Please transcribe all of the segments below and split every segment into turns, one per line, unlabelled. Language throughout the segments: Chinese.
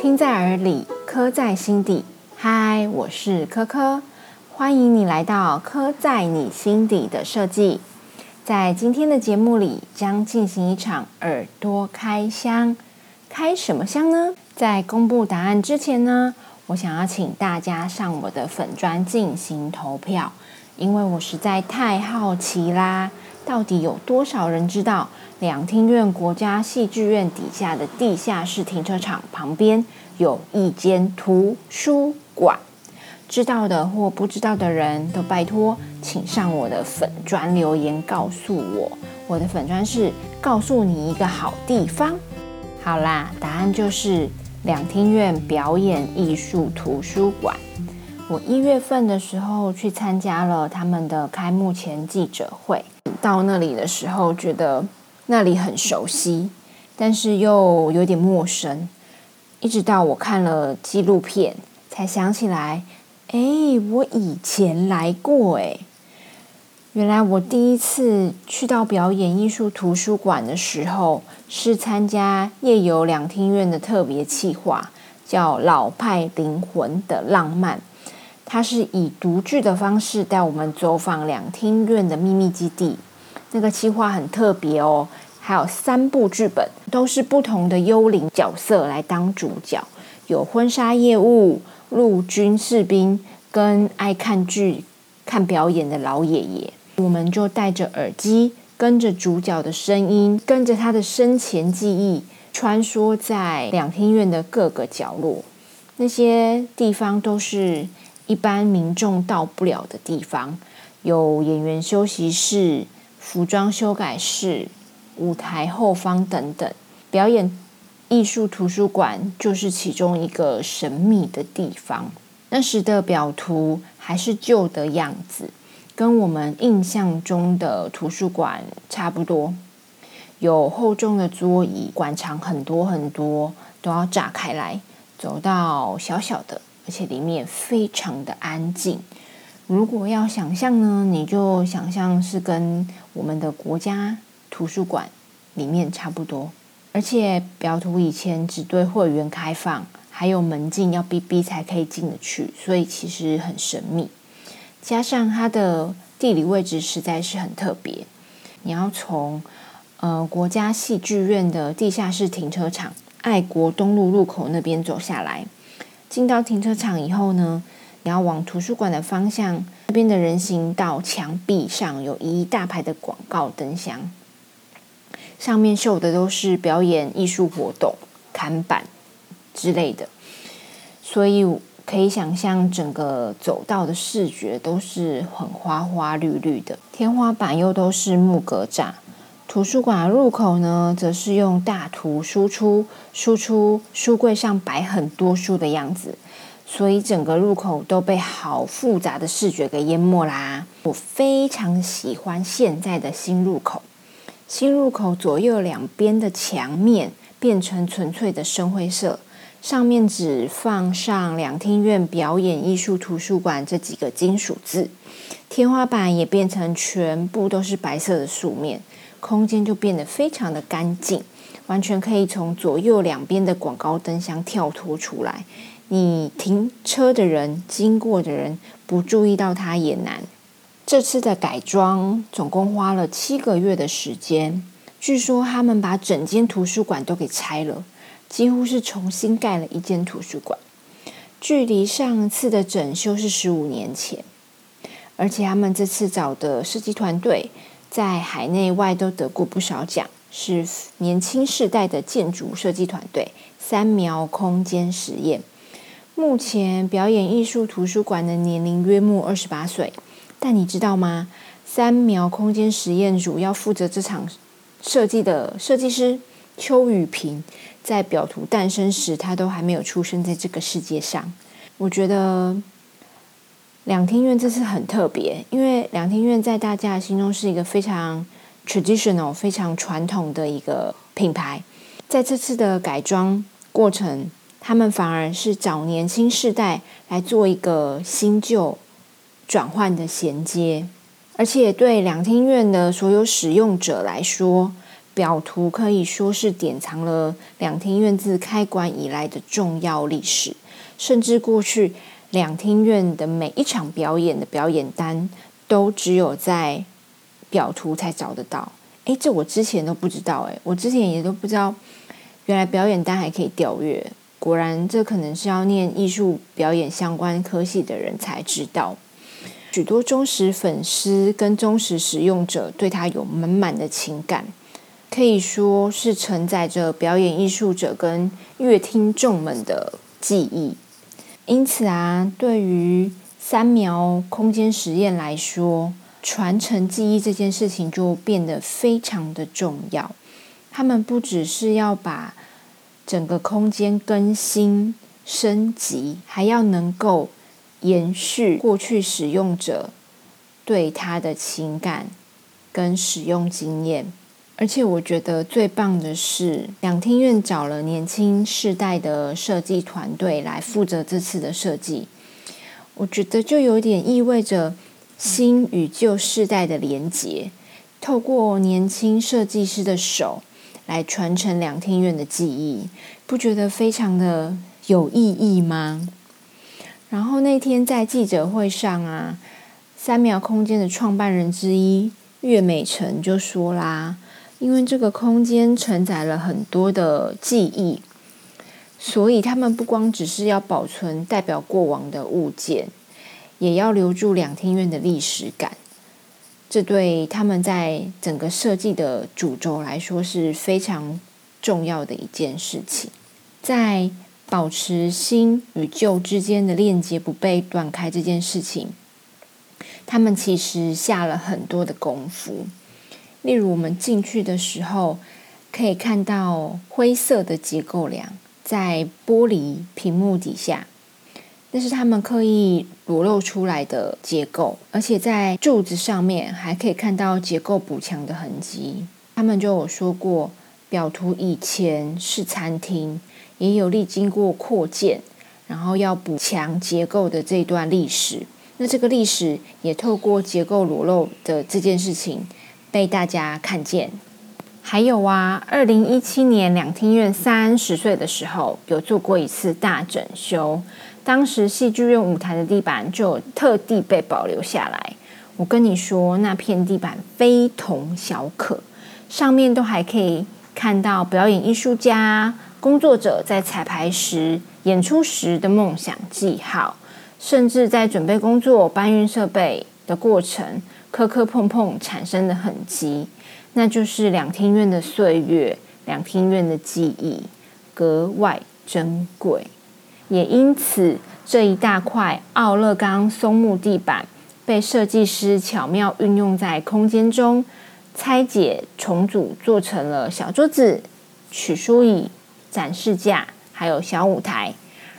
听在耳里，刻在心底。嗨，我是科科，欢迎你来到刻在你心底的设计。在今天的节目里，将进行一场耳朵开箱。开什么箱呢？在公布答案之前呢，我想要请大家上我的粉砖进行投票，因为我实在太好奇啦。到底有多少人知道两厅院国家戏剧院底下的地下室停车场旁边有一间图书馆？知道的或不知道的人都拜托，请上我的粉砖留言告诉我。我的粉砖是告诉你一个好地方。好啦，答案就是两厅院表演艺术图书馆。我一月份的时候去参加了他们的开幕前记者会。到那里的时候，觉得那里很熟悉，但是又有点陌生。一直到我看了纪录片，才想起来，哎，我以前来过。哎，原来我第一次去到表演艺术图书馆的时候，是参加夜游两厅院的特别企划，叫《老派灵魂的浪漫》。它是以独剧的方式带我们走访两厅院的秘密基地。那个企划很特别哦，还有三部剧本，都是不同的幽灵角色来当主角，有婚纱业务、陆军士兵跟爱看剧、看表演的老爷爷。我们就戴着耳机，跟着主角的声音，跟着他的生前记忆，穿梭在两厅院的各个角落。那些地方都是一般民众到不了的地方，有演员休息室。服装修改室、舞台后方等等，表演艺术图书馆就是其中一个神秘的地方。那时的表图还是旧的样子，跟我们印象中的图书馆差不多。有厚重的桌椅，馆藏很多很多，都要炸开来，走到小小的，而且里面非常的安静。如果要想象呢，你就想象是跟我们的国家图书馆里面差不多，而且表图以前只对会员开放，还有门禁要逼逼才可以进得去，所以其实很神秘。加上它的地理位置实在是很特别，你要从呃国家戏剧院的地下室停车场爱国东路入口那边走下来，进到停车场以后呢。你要往图书馆的方向，那边的人行道墙壁上有一大排的广告灯箱，上面绣的都是表演艺术活动、看板之类的，所以可以想象整个走道的视觉都是很花花绿绿的。天花板又都是木格栅，图书馆入口呢，则是用大图输出，输出书柜上摆很多书的样子。所以整个入口都被好复杂的视觉给淹没啦！我非常喜欢现在的新入口，新入口左右两边的墙面变成纯粹的深灰色，上面只放上两厅院表演艺术图书馆这几个金属字，天花板也变成全部都是白色的素面，空间就变得非常的干净，完全可以从左右两边的广告灯箱跳脱出来。你停车的人、经过的人不注意到它也难。这次的改装总共花了七个月的时间，据说他们把整间图书馆都给拆了，几乎是重新盖了一间图书馆。距离上次的整修是十五年前，而且他们这次找的设计团队在海内外都得过不少奖，是年轻世代的建筑设计团队——三苗空间实验。目前表演艺术图书馆的年龄约莫二十八岁，但你知道吗？三苗空间实验主要负责这场设计的设计师邱雨平，在表图诞生时，他都还没有出生在这个世界上。我觉得两厅院这次很特别，因为两厅院在大家心中是一个非常 traditional、非常传统的一个品牌，在这次的改装过程。他们反而是找年轻世代来做一个新旧转换的衔接，而且对两厅院的所有使用者来说，表图可以说是典藏了两厅院自开馆以来的重要历史，甚至过去两厅院的每一场表演的表演单，都只有在表图才找得到。诶，这我之前都不知道，诶，我之前也都不知道，原来表演单还可以调阅。果然，这可能是要念艺术表演相关科系的人才知道。许多忠实粉丝跟忠实使用者对他有满满的情感，可以说是承载着表演艺术者跟乐听众们的记忆。因此啊，对于三苗空间实验来说，传承记忆这件事情就变得非常的重要。他们不只是要把整个空间更新升级，还要能够延续过去使用者对它的情感跟使用经验。而且我觉得最棒的是，两厅院找了年轻世代的设计团队来负责这次的设计。我觉得就有点意味着新与旧世代的连结，透过年轻设计师的手。来传承两厅院的记忆，不觉得非常的有意义吗？然后那天在记者会上啊，三秒空间的创办人之一岳美成就说啦，因为这个空间承载了很多的记忆，所以他们不光只是要保存代表过往的物件，也要留住两厅院的历史感。这对他们在整个设计的主轴来说是非常重要的一件事情，在保持新与旧之间的链接不被断开这件事情，他们其实下了很多的功夫。例如，我们进去的时候可以看到灰色的结构梁在玻璃屏幕底下。那是他们刻意裸露出来的结构，而且在柱子上面还可以看到结构补强的痕迹。他们就有说过，表图以前是餐厅，也有历经过扩建，然后要补强结构的这段历史。那这个历史也透过结构裸露的这件事情被大家看见。还有啊，二零一七年两厅院三十岁的时候，有做过一次大整修。当时戏剧院舞台的地板就特地被保留下来。我跟你说，那片地板非同小可，上面都还可以看到表演艺术家、工作者在彩排时、演出时的梦想记号，甚至在准备工作、搬运设备的过程，磕磕碰碰产生的痕迹，那就是两厅院的岁月，两厅院的记忆，格外珍贵。也因此，这一大块奥勒冈松木地板被设计师巧妙运用在空间中，拆解重组，做成了小桌子、取书椅、展示架，还有小舞台，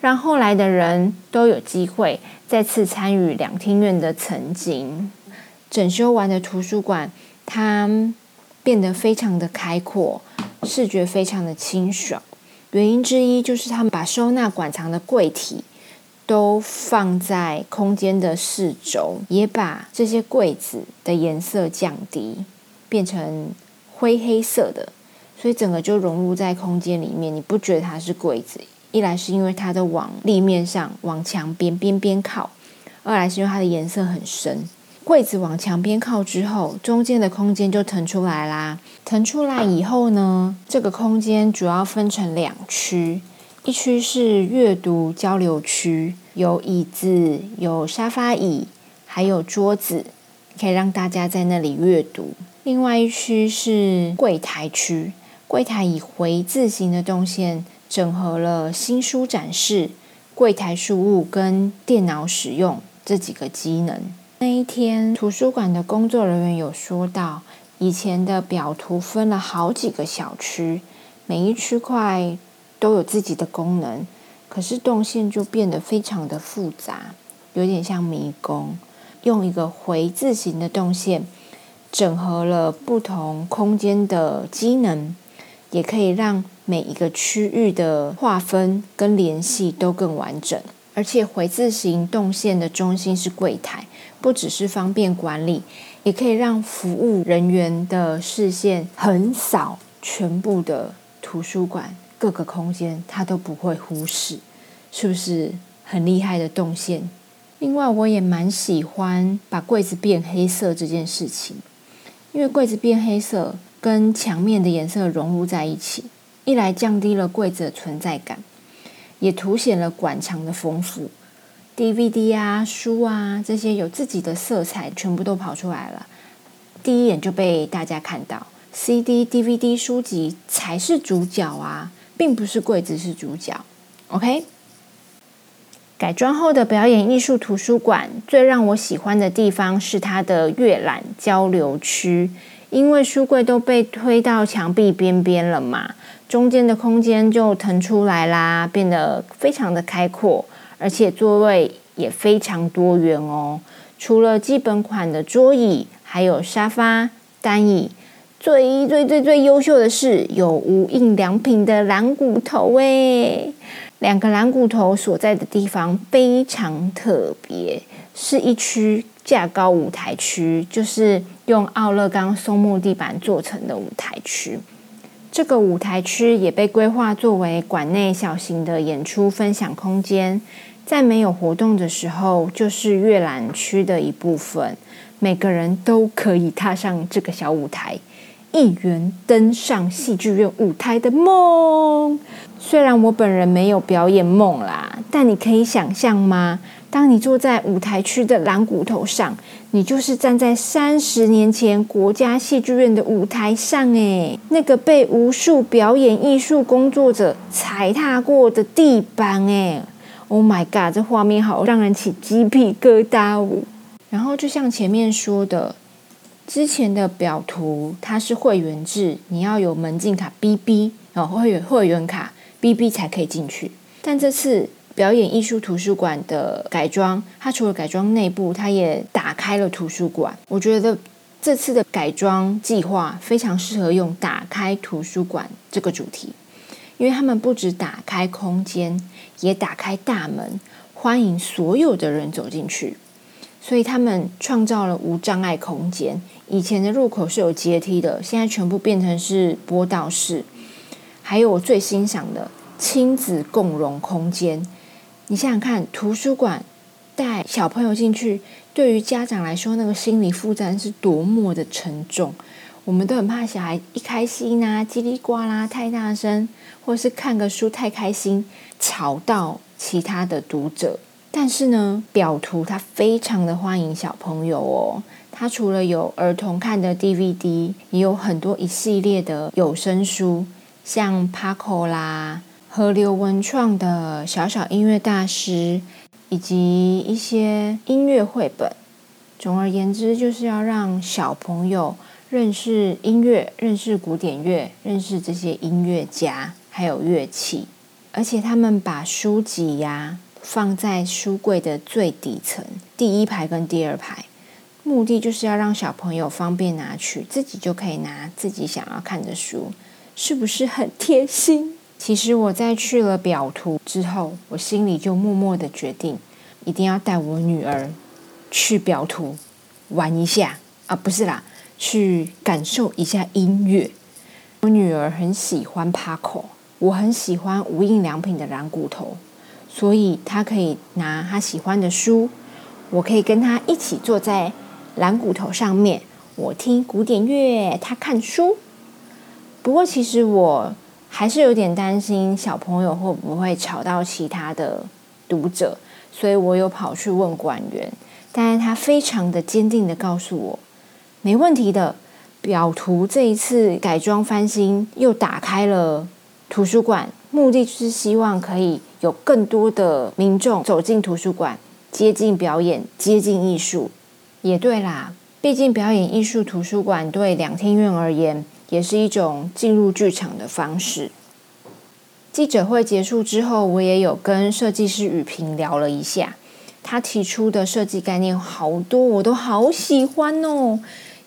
让后来的人都有机会再次参与两厅院的曾经。整修完的图书馆，它变得非常的开阔，视觉非常的清爽。原因之一就是他们把收纳馆藏的柜体都放在空间的四周，也把这些柜子的颜色降低，变成灰黑色的，所以整个就融入在空间里面。你不觉得它是柜子？一来是因为它的往立面上、往墙边边边靠；二来是因为它的颜色很深。柜子往墙边靠之后，中间的空间就腾出来啦。腾出来以后呢，这个空间主要分成两区，一区是阅读交流区，有椅子、有沙发椅，还有桌子，可以让大家在那里阅读。另外一区是柜台区，柜台以回字形的动线整合了新书展示、柜台书物跟电脑使用这几个机能。那一天，图书馆的工作人员有说到，以前的表图分了好几个小区，每一区块都有自己的功能，可是动线就变得非常的复杂，有点像迷宫。用一个回字形的动线，整合了不同空间的机能，也可以让每一个区域的划分跟联系都更完整。而且回字形动线的中心是柜台，不只是方便管理，也可以让服务人员的视线横扫全部的图书馆各个空间，他都不会忽视，是不是很厉害的动线？另外，我也蛮喜欢把柜子变黑色这件事情，因为柜子变黑色跟墙面的颜色融入在一起，一来降低了柜子的存在感，也凸显了馆藏的丰富。DVD 啊、书啊这些有自己的色彩，全部都跑出来了，第一眼就被大家看到。CD、DVD 书籍才是主角啊，并不是柜子是主角。OK。改装后的表演艺术图书馆，最让我喜欢的地方是它的阅览交流区。因为书柜都被推到墙壁边边了嘛，中间的空间就腾出来啦，变得非常的开阔，而且座位也非常多元哦。除了基本款的桌椅，还有沙发、单椅。最最最最优秀的是有无印良品的蓝骨头诶。两个蓝骨头所在的地方非常特别，是一区架高舞台区，就是用奥勒冈松木地板做成的舞台区。这个舞台区也被规划作为馆内小型的演出分享空间，在没有活动的时候，就是阅览区的一部分，每个人都可以踏上这个小舞台。一圆登上戏剧院舞台的梦。虽然我本人没有表演梦啦，但你可以想象吗？当你坐在舞台区的蓝骨头上，你就是站在三十年前国家戏剧院的舞台上，诶，那个被无数表演艺术工作者踩踏过的地板，诶 o h my god，这画面好让人起鸡皮疙瘩哦。然后就像前面说的。之前的表图它是会员制，你要有门禁卡 BB 哦，会员会员卡 BB 才可以进去。但这次表演艺术图书馆的改装，它除了改装内部，它也打开了图书馆。我觉得这次的改装计划非常适合用“打开图书馆”这个主题，因为他们不止打开空间，也打开大门，欢迎所有的人走进去。所以他们创造了无障碍空间。以前的入口是有阶梯的，现在全部变成是波道式。还有我最欣赏的亲子共融空间。你想想看，图书馆带小朋友进去，对于家长来说，那个心理负担是多么的沉重。我们都很怕小孩一开心啊，叽里呱啦太大声，或是看个书太开心，吵到其他的读者。但是呢，表图它非常的欢迎小朋友哦。它除了有儿童看的 DVD，也有很多一系列的有声书，像 Paco 啦、河流文创的小小音乐大师，以及一些音乐绘本。总而言之，就是要让小朋友认识音乐、认识古典乐、认识这些音乐家还有乐器。而且他们把书籍呀。放在书柜的最底层，第一排跟第二排，目的就是要让小朋友方便拿取，自己就可以拿自己想要看的书，是不是很贴心？其实我在去了表图之后，我心里就默默的决定，一定要带我女儿去表图玩一下啊，不是啦，去感受一下音乐。我女儿很喜欢 Paco，我很喜欢无印良品的蓝骨头。所以她可以拿她喜欢的书，我可以跟她一起坐在蓝骨头上面，我听古典乐，她看书。不过其实我还是有点担心小朋友会不会吵到其他的读者，所以我有跑去问馆员，但是他非常的坚定的告诉我，没问题的。表图这一次改装翻新，又打开了图书馆，目的就是希望可以。有更多的民众走进图书馆，接近表演，接近艺术，也对啦。毕竟表演艺术图书馆对两厅院而言，也是一种进入剧场的方式。记者会结束之后，我也有跟设计师雨萍聊了一下，他提出的设计概念好多，我都好喜欢哦。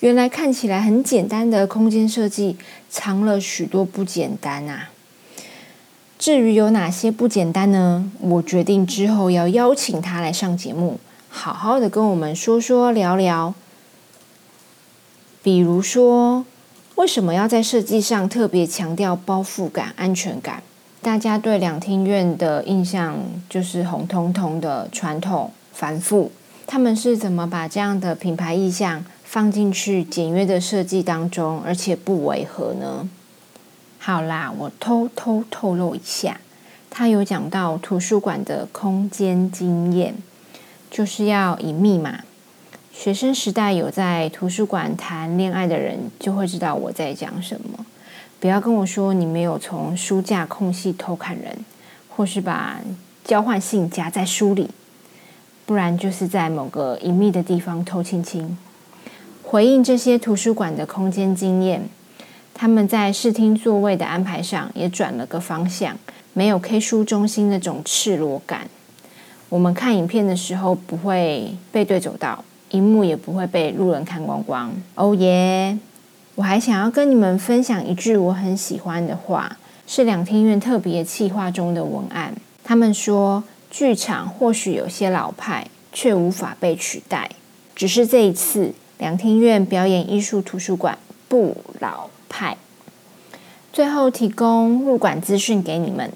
原来看起来很简单的空间设计，藏了许多不简单啊。至于有哪些不简单呢？我决定之后要邀请他来上节目，好好的跟我们说说聊聊。比如说，为什么要在设计上特别强调包覆感、安全感？大家对两厅院的印象就是红彤彤的、传统、繁复。他们是怎么把这样的品牌意象放进去简约的设计当中，而且不违和呢？好啦，我偷偷透露一下，他有讲到图书馆的空间经验，就是要以密码。学生时代有在图书馆谈恋爱的人，就会知道我在讲什么。不要跟我说你没有从书架空隙偷看人，或是把交换信夹在书里，不然就是在某个隐秘的地方偷亲亲。回应这些图书馆的空间经验，他们在视听座位的安排上也转了个方向，没有 K 书中心那种赤裸感。我们看影片的时候不会背对走道。荧幕也不会被路人看光光。哦耶！我还想要跟你们分享一句我很喜欢的话，是两厅院特别企划中的文案。他们说，剧场或许有些老派，却无法被取代。只是这一次，两厅院表演艺术图书馆不老派。最后提供入馆资讯给你们：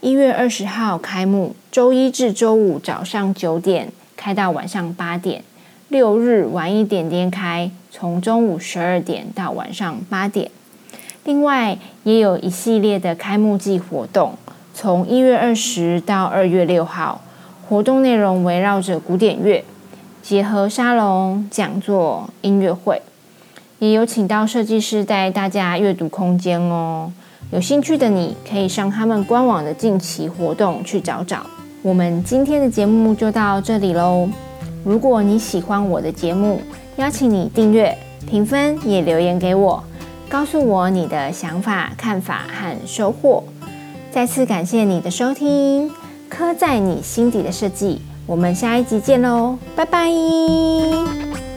一月二十号开幕，周一至周五早上九点开到晚上八点。六日晚一点点开，从中午十二点到晚上八点。另外，也有一系列的开幕季活动，从一月二十到二月六号。活动内容围绕着古典乐，结合沙龙、讲座、音乐会，也有请到设计师带大家阅读空间哦。有兴趣的你可以上他们官网的近期活动去找找。我们今天的节目就到这里喽。如果你喜欢我的节目，邀请你订阅、评分，也留言给我，告诉我你的想法、看法和收获。再次感谢你的收听，刻在你心底的设计，我们下一集见喽，拜拜。